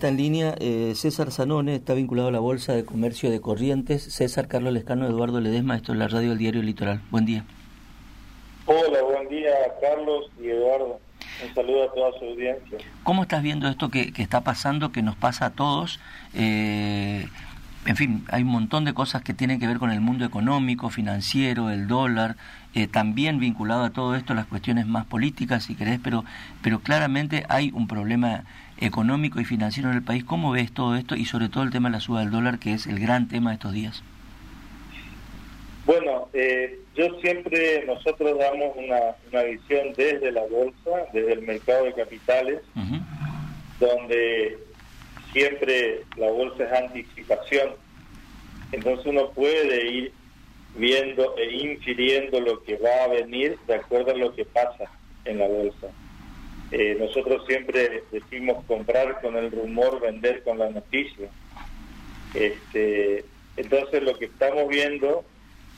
Está en línea eh, César Zanone, está vinculado a la Bolsa de Comercio de Corrientes. César Carlos Lescano, Eduardo Ledesma, esto es la radio del diario Litoral. Buen día. Hola, buen día Carlos y Eduardo. Un saludo a toda su audiencia. ¿Cómo estás viendo esto que, está pasando, que nos pasa a todos? Eh, en fin, hay un montón de cosas que tienen que ver con el mundo económico, financiero, el dólar, eh, también vinculado a todo esto las cuestiones más políticas, si querés, pero, pero claramente hay un problema económico y financiero en el país. ¿Cómo ves todo esto y sobre todo el tema de la suba del dólar, que es el gran tema de estos días? Bueno, eh, yo siempre, nosotros damos una, una, visión desde la bolsa, desde el mercado de capitales, donde siempre la bolsa es anticipación. Entonces uno puede ir viendo e infiriendo lo que va a venir de acuerdo a lo que pasa en la bolsa. Eh, nosotros siempre decimos comprar con el rumor, vender con la noticia. Este, entonces lo que estamos viendo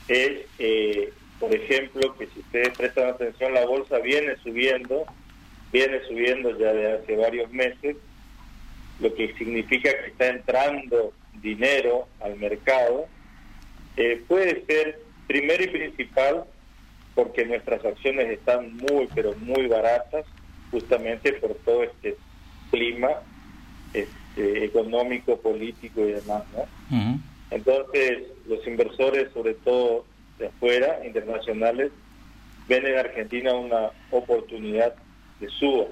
es, eh, por ejemplo, que si ustedes prestan atención, la bolsa viene subiendo, viene subiendo ya de hace varios meses, lo que significa que está entrando dinero al mercado. Eh, puede ser primero y principal porque nuestras acciones están muy, pero muy baratas justamente por todo este clima este, económico, político y demás, ¿no? Entonces, los inversores, sobre todo de afuera, internacionales, ven en Argentina una oportunidad de suba.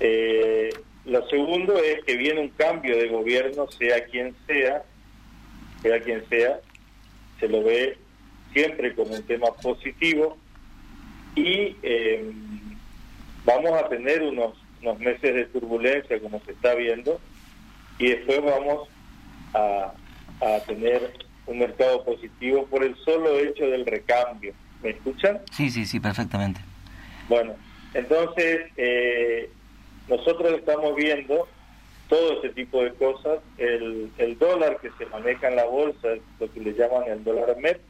Eh, lo segundo es que viene un cambio de gobierno, sea quien sea, sea quien sea, se lo ve siempre como un tema positivo y eh, vamos a tener unos, unos meses de turbulencia como se está viendo y después vamos a, a tener un mercado positivo por el solo hecho del recambio. ¿Me escuchan? Sí, sí, sí, perfectamente. Bueno, entonces eh, nosotros estamos viendo todo ese tipo de cosas. El, el dólar que se maneja en la bolsa es lo que le llaman el dólar MEP,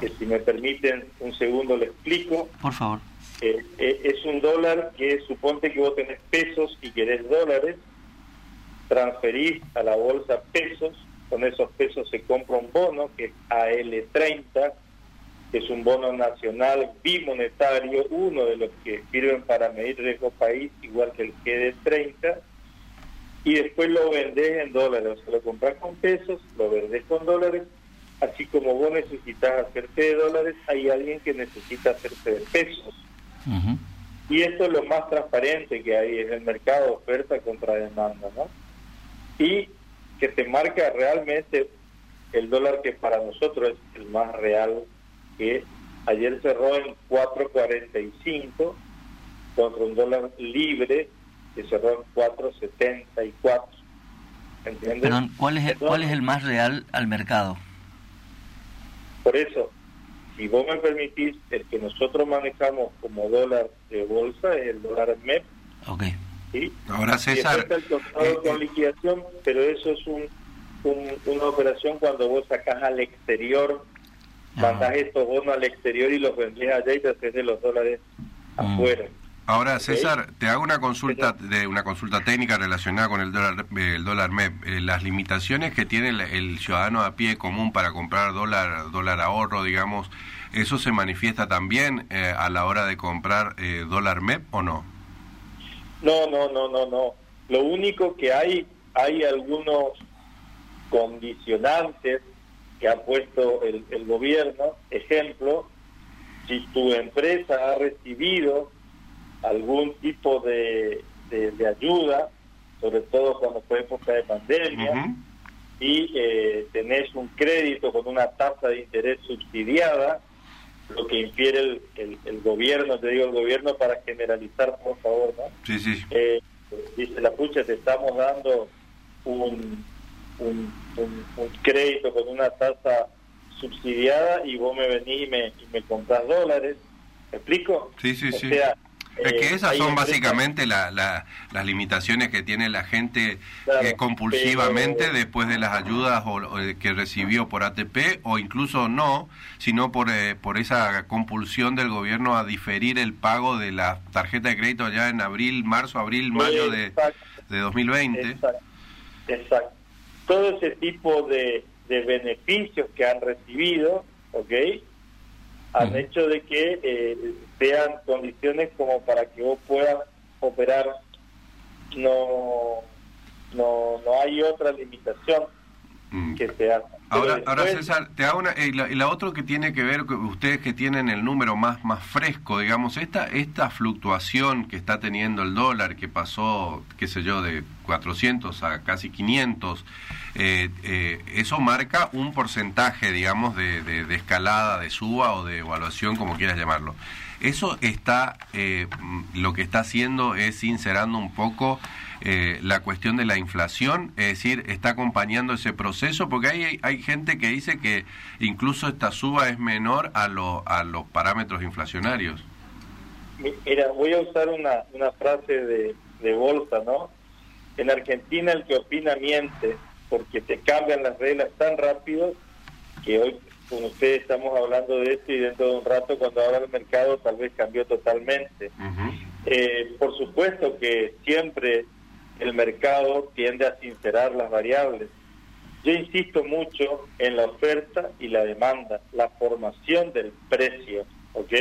que si me permiten un segundo le explico. Por favor. Eh, eh, es un dólar que suponte que vos tenés pesos y querés dólares, transferís a la bolsa pesos, con esos pesos se compra un bono que es AL30, que es un bono nacional bimonetario, uno de los que sirven para medir riesgo país, igual que el GD30, y después lo vendés en dólares, o sea, lo compras con pesos, lo vendés con dólares, así como vos necesitas hacerte de dólares, hay alguien que necesita hacerse de pesos. Y esto es lo más transparente que hay, en el mercado oferta contra demanda, ¿no? Y que te marca realmente el dólar que para nosotros es el más real, que ayer cerró en 4.45 contra un dólar libre que cerró en 4.74. ¿Entiendes? Perdón, ¿cuál es, el, ¿cuál es el más real al mercado? Por eso, si vos me permitís, el que nosotros manejamos como dólar de bolsa es el dólar MEP. Ok. ¿sí? Ahora, César... el contado eh, con eh, liquidación, pero eso es un, una operación cuando vos sacás al exterior, ah. mandás estos bonos al exterior y los vendés allá y te haces de los dólares mm. afuera. Ahora, César, te hago una consulta de una consulta técnica relacionada con el dólar, el dólar MEP. Eh, las limitaciones que tiene el, ciudadano a pie común para comprar dólar, dólar ahorro, digamos, ¿eso se manifiesta también eh, a la hora de comprar eh, dólar MEP o no? No, no, no, no, no. Lo único que hay, hay algunos condicionantes que ha puesto el, el gobierno. Ejemplo, si tu empresa ha recibido algún tipo de, de, ayuda, sobre todo cuando fue época de pandemia, y eh, tenés un crédito con una tasa de interés subsidiada, lo que infiere el, el, gobierno, te digo el gobierno para generalizar, por favor, ¿no? Sí, sí. Eh, dice la pucha, te estamos dando un, un, un, crédito con una tasa subsidiada y vos me venís y me, y me compras dólares. ¿Me explico? Sí, sí, sí. Es que esas son básicamente la, las limitaciones que tiene la gente eh, compulsivamente después de las ayudas o, que recibió por ATP o incluso no, sino por, eh, por esa compulsión del gobierno a diferir el pago de la tarjeta de crédito ya en abril, marzo, abril, mayo de, de 2020. Exacto. Exacto. Todo ese tipo de, de beneficios que han recibido, ¿ok? Han hecho de que eh, sean condiciones como para que vos puedas operar. No, no, no hay otra limitación mm. que se haga. Ahora, ahora César, te hago una, y la, otra que tiene que ver, ustedes que tienen el número más, más fresco, digamos, esta, esta fluctuación que está teniendo el dólar, que pasó, qué sé yo, de 400 a casi 500, eh, eh, eso marca un porcentaje, digamos, de, de, escalada, de suba o de evaluación, como quieras llamarlo. Eso está, eh, lo que está haciendo es sincerando un poco eh, la cuestión de la inflación, es decir, está acompañando ese proceso, porque hay, hay gente que dice que incluso esta suba es menor a, lo, a los parámetros inflacionarios. Mira, voy a usar una, una frase de, de bolsa, ¿no? En Argentina el que opina miente, porque te cambian las reglas tan rápido que hoy con ustedes estamos hablando de esto y dentro de un rato cuando abra el mercado tal vez cambió totalmente. eh, por supuesto que siempre el mercado tiende a sincerar las variables. Yo insisto mucho en la oferta y la demanda, la formación del precio, ¿ok?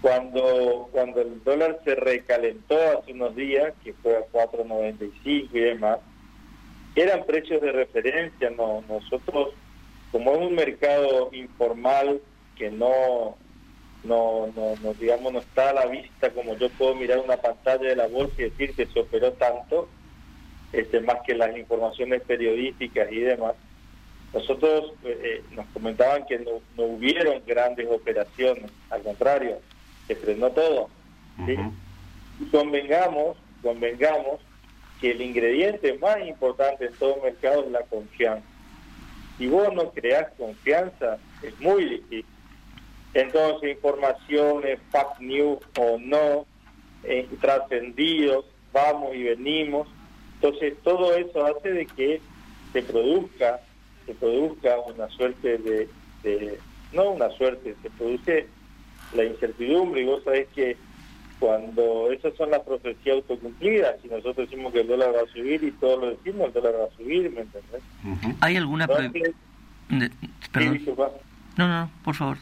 Cuando cuando el dólar se recalentó hace unos días, que fue a 4.95 y demás, eran precios de referencia, no nosotros como es un mercado informal que no no, no, no, digamos, no está a la vista como yo puedo mirar una pantalla de la bolsa y decir que se operó tanto, este, más que las informaciones periodísticas y demás. Nosotros eh, eh, nos comentaban que no, no, hubieron grandes operaciones, al contrario, se frenó todo. convengamos, convengamos que el ingrediente más importante en todo mercado es la confianza. Si vos no creás confianza, es muy difícil entonces, informaciones, fact news o no, eh, trascendidos, vamos y venimos. Entonces, todo eso hace de que se produzca, se produzca una suerte de, de no una suerte, se produce la incertidumbre y vos sabés que cuando esas son las profecías autocumplidas, si nosotros decimos que el dólar va a subir y todos lo decimos, el dólar va a subir, ¿me entendés? ¿Hay alguna... no, no, por favor.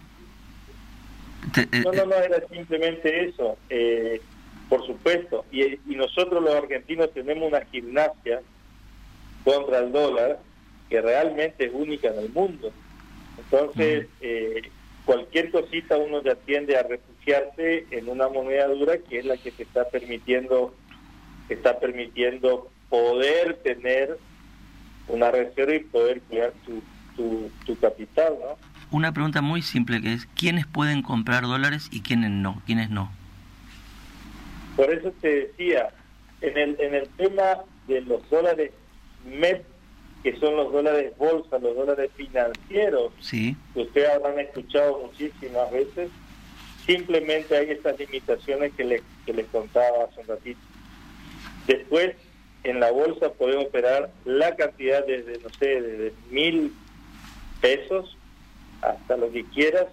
Eh, no, no, no, era simplemente eso, eh, por supuesto. Y, nosotros los argentinos tenemos una gimnasia contra el dólar que realmente es única en el mundo. Entonces, eh, cualquier cosita uno ya tiende a refugiarse en una moneda dura que es la que se está permitiendo, está permitiendo poder tener una reserva y poder cuidar tu, tu, tu capital, ¿no? Una pregunta muy simple que es, ¿quiénes pueden comprar dólares y quiénes no? ¿Quiénes no? Por eso te decía, en el, en el tema de los dólares MEP, que son los dólares bolsa, los dólares financieros, sí. que ustedes habrán escuchado muchísimas veces, simplemente hay estas limitaciones que les, que les contaba hace un ratito. Después, en la bolsa puede operar la cantidad desde, no sé, desde mil pesos hasta lo que quieras,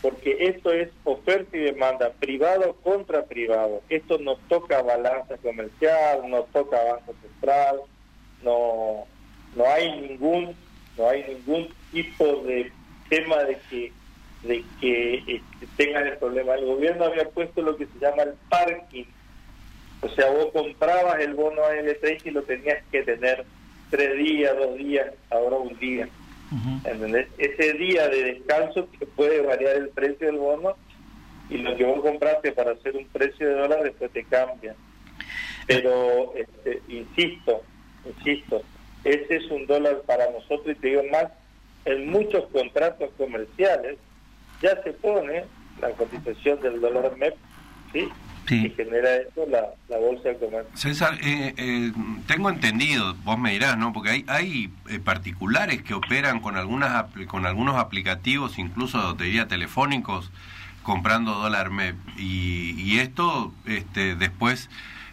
porque esto es oferta y demanda, privado contra privado. Esto no toca balanza comercial, no toca Banco Central, no, no hay ningún, no hay ningún tipo de tema de que de que este, tengan el problema. El gobierno había puesto lo que se llama el parking. O sea, vos comprabas el bono AL3 y lo tenías que tener tres días, dos días, ahora un día. Ese día de descanso que puede variar el precio del bono y lo que vos compraste para hacer un precio de dólar después te cambia. Pero, este, insisto, insisto, ese es un dólar para nosotros y te digo más, en muchos contratos comerciales ya se pone la cotización del dólar MEP, ¿sí? Sí. que genera eso la, la bolsa de comercio. César, eh, eh, tengo entendido, vos me dirás, ¿no? Porque hay, hay eh, particulares que operan con, algunas, con algunos aplicativos, incluso te diría telefónicos, comprando dólar MEP. Y, y esto este, después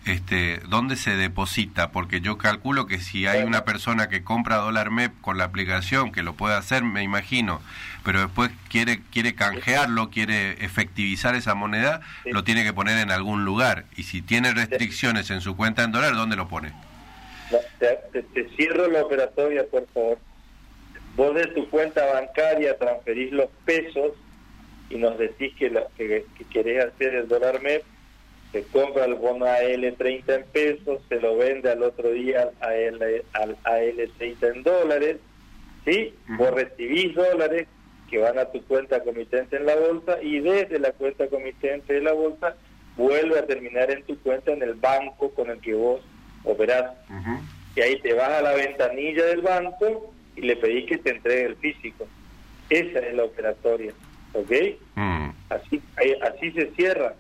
este, ¿dónde se deposita? Porque yo calculo que si hay una persona que compra dólar MEP con la aplicación, que lo puede hacer, me imagino, pero después quiere, quiere canjearlo, quiere efectivizar esa moneda, lo tiene que poner en algún lugar. Y si tiene restricciones en su cuenta en dólar, ¿dónde lo pone? te, cierro la operatoria, por favor. Vos de tu cuenta bancaria transferís los pesos y nos decís que, que, querés hacer el dólar MEP, se compra el bono AL30 en pesos, se lo vende al otro día al, al AL30 en dólares, ¿sí? Vos recibís dólares que van a tu cuenta comitente en la bolsa y desde la cuenta comitente de la bolsa vuelve a terminar en tu cuenta en el banco con el que vos operás. Y ahí te vas a la ventanilla del banco y le pedís que te entregue el físico. Esa es la operatoria. ¿Ok? Mm. Así, así se cierra.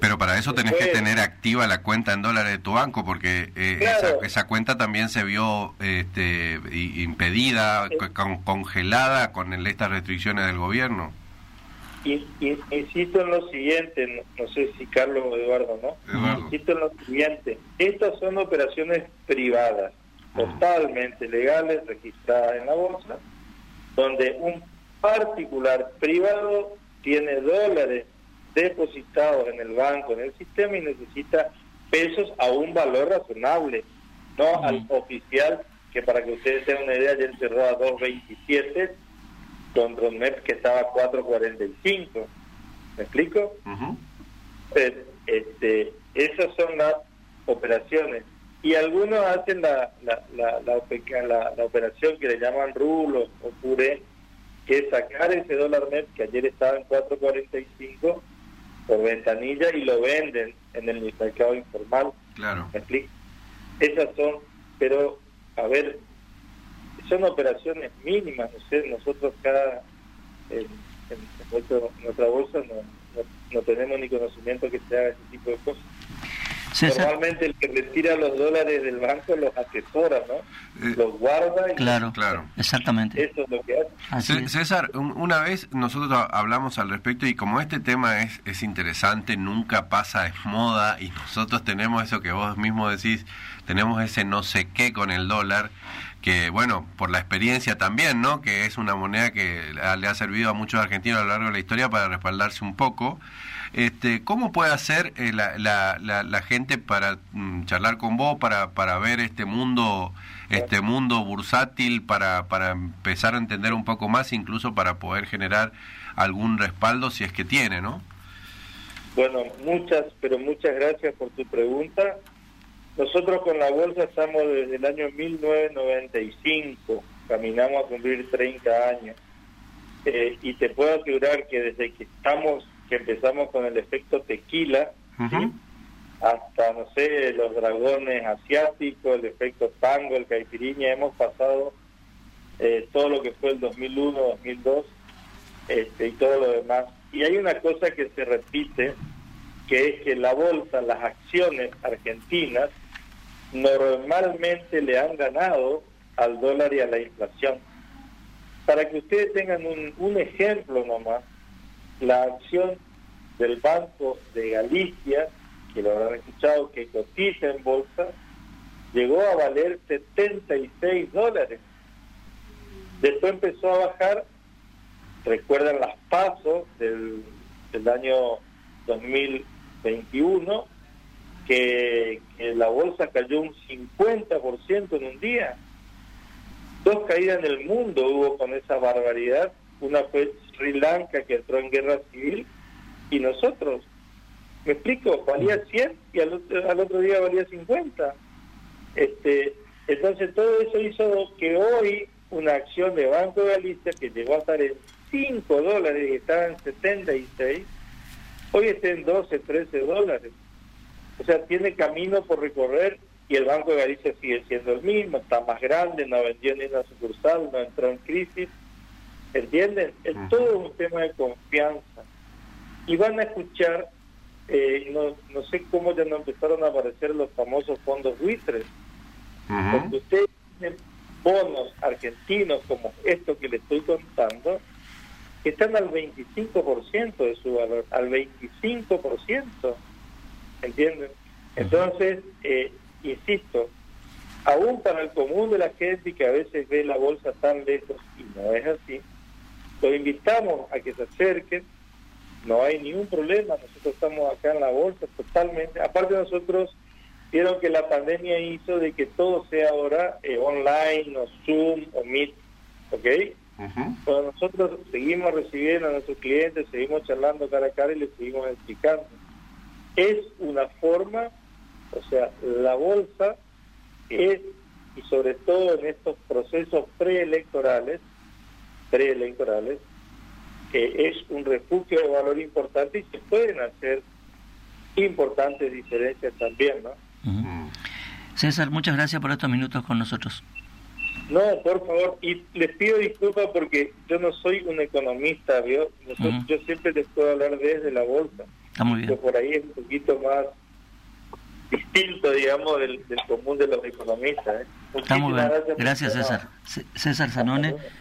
Pero para eso tenés que tener activa la cuenta en dólares de tu banco, porque eh, esa, cuenta también se vio este, impedida, congelada con estas restricciones del gobierno. insisto en lo siguiente, no, sé si Carlos o Eduardo, ¿no? Insisto en lo siguiente, estas son operaciones privadas, mm. totalmente legales, registradas en la bolsa, donde un particular privado tiene dólares depositados en el banco, en el sistema y necesita pesos a un valor razonable, no al oficial que para que ustedes tengan una idea ayer cerró a 2.27 con Romet que estaba a 4.45. ¿Me explico? este, esas son las operaciones. Y algunos hacen la, la, la, la, la operación que le llaman rulo o puré, que es sacar ese dólar net que ayer estaba en 4.45 por ventanilla y lo venden en el mercado informal. Claro. ¿Me explico? Esas son, pero, a ver, son operaciones mínimas, no sé, nosotros cada, en, nuestra bolsa no, no, tenemos ni conocimiento que se haga ese tipo de cosas. Normalmente el que retira los dólares del banco los asesora, ¿no? Eh, los guarda. Y claro, claro, exactamente. Eso es lo que hace. César, una vez nosotros hablamos al respecto y como este tema es, es interesante, nunca pasa, es moda y nosotros tenemos eso que vos mismo decís, tenemos ese no sé qué con el dólar que bueno, por la experiencia también, ¿no? Que es una moneda que le ha servido a muchos argentinos a lo largo de la historia para respaldarse un poco. Este, ¿Cómo puede hacer eh, la, la, la, gente para mm, charlar con vos, para, para ver este mundo este mundo bursátil, para, para empezar a entender un poco más, incluso para poder generar algún respaldo si es que tiene, ¿no? Bueno, muchas, pero muchas gracias por tu pregunta. Nosotros con la bolsa estamos desde el año 1995, caminamos a cumplir 30 años. Eh, y te puedo asegurar que desde que estamos que empezamos con el efecto tequila, hasta, no sé, los dragones asiáticos, el efecto tango, el caipiriña, hemos pasado eh, todo lo que fue el 2001, 2002 este, y todo lo demás. Y hay una cosa que se repite, que es que la bolsa, las acciones argentinas, normalmente le han ganado al dólar y a la inflación. Para que ustedes tengan un, ejemplo nomás, la acción del Banco de Galicia, que lo habrán escuchado, que cotiza en bolsa, llegó a valer 76 dólares. Después empezó a bajar, recuerdan las pasos del, del año 2021, que, que la bolsa cayó un 50% en un día. Dos caídas en el mundo hubo con esa barbaridad. Una fue Sri Lanka que entró en guerra civil y nosotros. ¿Me explico? Valía 100 y al otro, al otro día valía 50. Este, entonces todo eso hizo que hoy una acción de Banco de Galicia que llegó a estar en 5 dólares y estaba en 76, hoy está en 12, 13 dólares. O sea, tiene camino por recorrer y el Banco de Galicia sigue siendo el mismo, está más grande, no vendió ni una sucursal, no entró en crisis. ¿Entienden? Es todo un tema de confianza. Y van a escuchar, eh, no, no sé cómo ya no empezaron a aparecer los famosos fondos buitres. Porque ustedes tienen bonos argentinos como esto que les estoy contando, que están al 25% de su valor, al 25%. ¿Entienden? Entonces, eh, insisto, aún para el común de la gente que a veces ve la bolsa tan lejos y no es así, los invitamos a que se acerquen, no hay ningún problema, nosotros estamos acá en la bolsa totalmente, aparte nosotros vieron que la pandemia hizo de que todo sea ahora eh, online o Zoom o Meet, ¿ok? nosotros seguimos recibiendo a nuestros clientes, seguimos charlando cara a cara y les seguimos explicando. Es una forma, o sea, la bolsa es, y sobre todo en estos procesos preelectorales, preelectorales, que es un refugio de valor importante y se pueden hacer importantes diferencias también, ¿no? César, muchas gracias por estos minutos con nosotros. No, por favor, y les pido disculpas porque yo no soy un economista, ¿vio? Yo siempre les puedo hablar desde la bolsa. Está muy bien. por ahí es un poquito más distinto, digamos, del, común de los economistas. ¿eh? Está muy bien. Gracias, César. César Zanone.